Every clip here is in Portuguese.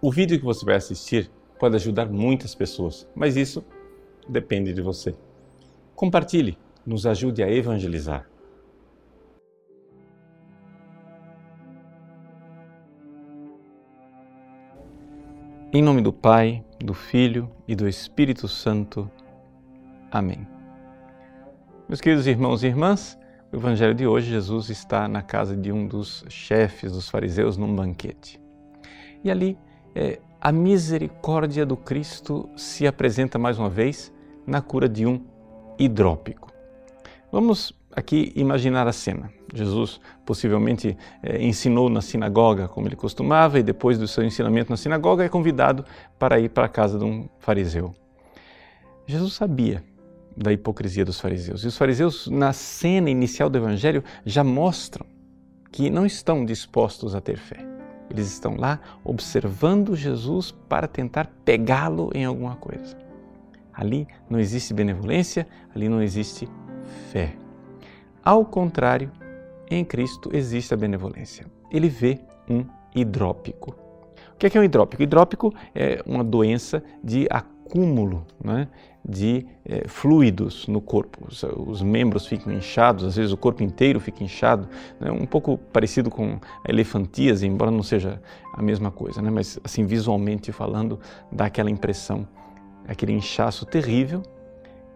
O vídeo que você vai assistir pode ajudar muitas pessoas, mas isso depende de você. Compartilhe, nos ajude a evangelizar. Em nome do Pai, do Filho e do Espírito Santo. Amém. Meus queridos irmãos e irmãs, o Evangelho de hoje, Jesus está na casa de um dos chefes dos fariseus num banquete. E ali é, a misericórdia do Cristo se apresenta mais uma vez na cura de um hidrópico. Vamos aqui imaginar a cena. Jesus possivelmente é, ensinou na sinagoga como ele costumava e depois do seu ensinamento na sinagoga é convidado para ir para a casa de um fariseu. Jesus sabia da hipocrisia dos fariseus. E os fariseus, na cena inicial do Evangelho, já mostram que não estão dispostos a ter fé. Eles estão lá observando Jesus para tentar pegá-lo em alguma coisa. Ali não existe benevolência, ali não existe fé. Ao contrário, em Cristo existe a benevolência. Ele vê um hidrópico. O que é, um hidrópico? Hidrópico é uma doença de acúmulo né, de é, fluidos no corpo. Os, os, membros ficam inchados, às vezes o corpo inteiro fica inchado, né, um pouco parecido com elefantíase, embora não seja a mesma coisa, né, mas assim visualmente falando dá aquela impressão, aquele inchaço terrível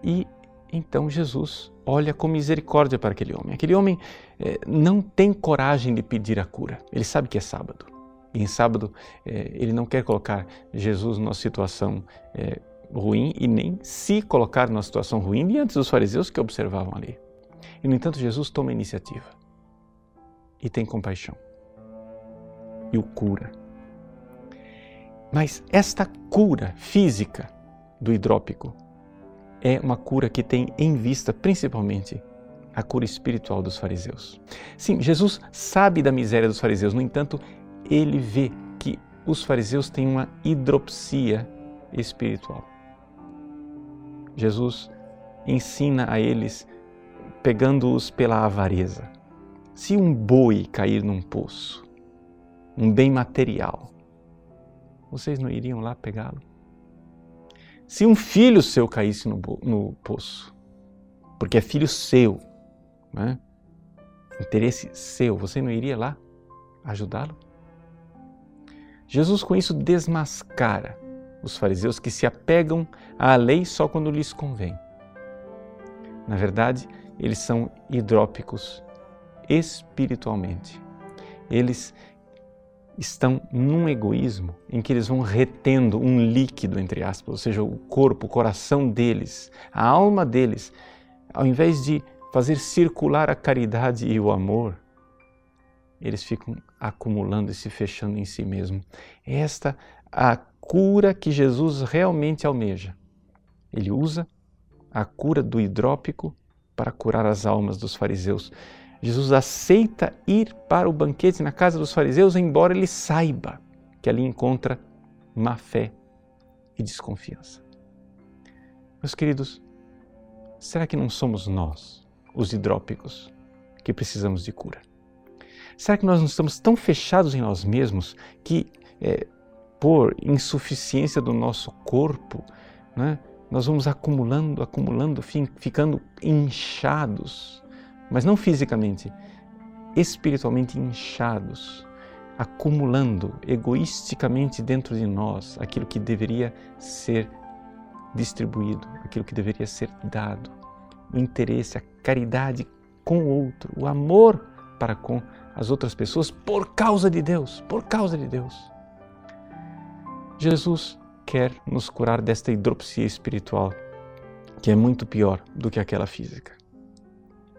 e então Jesus olha com misericórdia para aquele homem. Aquele homem é, não tem coragem de pedir a cura. Ele sabe que é sábado. E em sábado é, ele não quer colocar Jesus numa situação é, ruim e nem se colocar numa situação ruim diante dos fariseus que observavam ali. E no entanto Jesus toma a iniciativa e tem compaixão e o cura. Mas esta cura física do hidrópico é uma cura que tem em vista principalmente a cura espiritual dos fariseus. Sim, Jesus sabe da miséria dos fariseus, no entanto, ele vê que os fariseus têm uma hidropsia espiritual. Jesus ensina a eles pegando-os pela avareza. Se um boi cair num poço, um bem material, vocês não iriam lá pegá-lo? Se um filho seu caísse no, no poço, porque é filho seu, né? interesse seu, você não iria lá ajudá-lo? Jesus com isso desmascara os fariseus que se apegam à lei só quando lhes convém. Na verdade, eles são hidrópicos espiritualmente. Eles estão num egoísmo em que eles vão retendo um líquido, entre aspas, ou seja, o corpo, o coração deles, a alma deles, ao invés de fazer circular a caridade e o amor, eles ficam acumulando e se fechando em si mesmo. Esta a cura que Jesus realmente almeja. Ele usa a cura do hidrópico para curar as almas dos fariseus. Jesus aceita ir para o banquete na casa dos fariseus, embora ele saiba que ali encontra má fé e desconfiança. Meus queridos, será que não somos nós, os hidrópicos, que precisamos de cura? Será que nós não estamos tão fechados em nós mesmos que, é, por insuficiência do nosso corpo, né, nós vamos acumulando, acumulando, ficando inchados mas não fisicamente, espiritualmente inchados, acumulando egoisticamente dentro de nós aquilo que deveria ser distribuído, aquilo que deveria ser dado, o interesse, a caridade com o outro, o amor para com as outras pessoas por causa de Deus, por causa de Deus. Jesus quer nos curar desta hidropsia espiritual, que é muito pior do que aquela física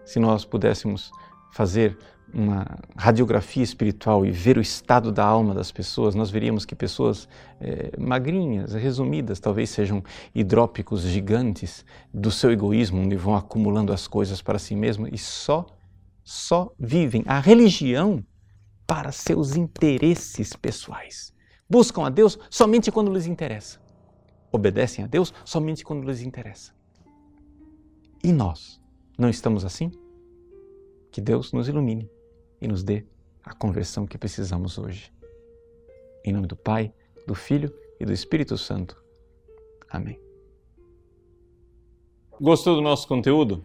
se nós pudéssemos fazer uma radiografia espiritual e ver o estado da alma das pessoas, nós veríamos que pessoas é, magrinhas, resumidas, talvez sejam hidrópicos gigantes do seu egoísmo, onde vão acumulando as coisas para si mesmos e só, só vivem a religião para seus interesses pessoais. Buscam a Deus somente quando lhes interessa. Obedecem a Deus somente quando lhes interessa. E nós? Não estamos assim? Que Deus nos ilumine e nos dê a conversão que precisamos hoje. Em nome do Pai, do Filho e do Espírito Santo. Amém. Gostou do nosso conteúdo?